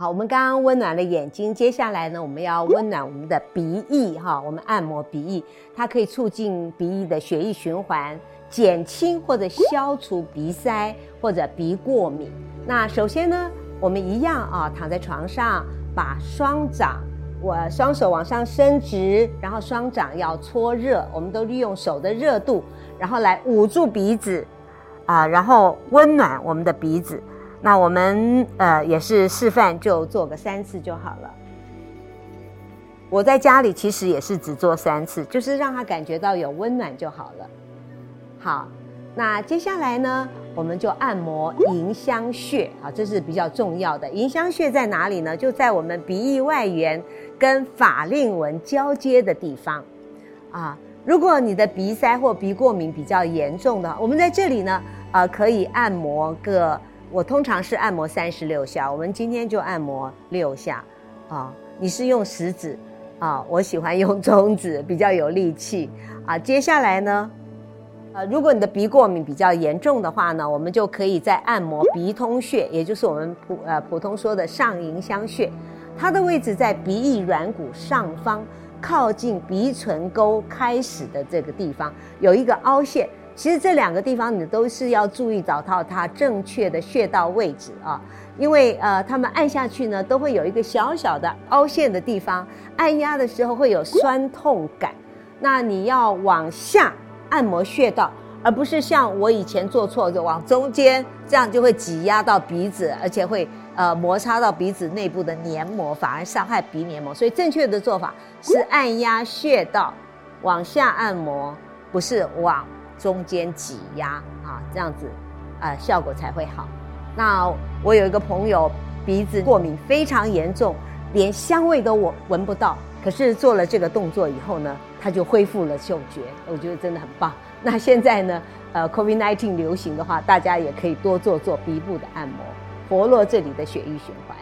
好，我们刚刚温暖了眼睛，接下来呢，我们要温暖我们的鼻翼哈。我们按摩鼻翼，它可以促进鼻翼的血液循环，减轻或者消除鼻塞或者鼻过敏。那首先呢，我们一样啊，躺在床上，把双掌，我双手往上伸直，然后双掌要搓热，我们都利用手的热度，然后来捂住鼻子，啊，然后温暖我们的鼻子。那我们呃也是示范，就做个三次就好了。我在家里其实也是只做三次，就是让他感觉到有温暖就好了。好，那接下来呢，我们就按摩迎香穴，好，这是比较重要的。迎香穴在哪里呢？就在我们鼻翼外缘跟法令纹交接的地方。啊，如果你的鼻塞或鼻过敏比较严重的，我们在这里呢，呃，可以按摩个。我通常是按摩三十六下，我们今天就按摩六下，啊，你是用食指，啊，我喜欢用中指，比较有力气，啊，接下来呢，呃，如果你的鼻过敏比较严重的话呢，我们就可以再按摩鼻通穴，也就是我们普呃普通说的上迎香穴，它的位置在鼻翼软骨上方，靠近鼻唇沟开始的这个地方有一个凹陷。其实这两个地方你都是要注意找到它正确的穴道位置啊，因为呃，他们按下去呢，都会有一个小小的凹陷的地方，按压的时候会有酸痛感。那你要往下按摩穴道，而不是像我以前做错就往中间，这样就会挤压到鼻子，而且会呃摩擦到鼻子内部的黏膜，反而伤害鼻黏膜。所以正确的做法是按压穴道，往下按摩，不是往。中间挤压啊，这样子，呃，效果才会好。那我有一个朋友鼻子过敏非常严重，连香味都闻闻不到。可是做了这个动作以后呢，他就恢复了嗅觉。我觉得真的很棒。那现在呢，呃，COVID-19 流行的话，大家也可以多做做鼻部的按摩，活络这里的血液循环。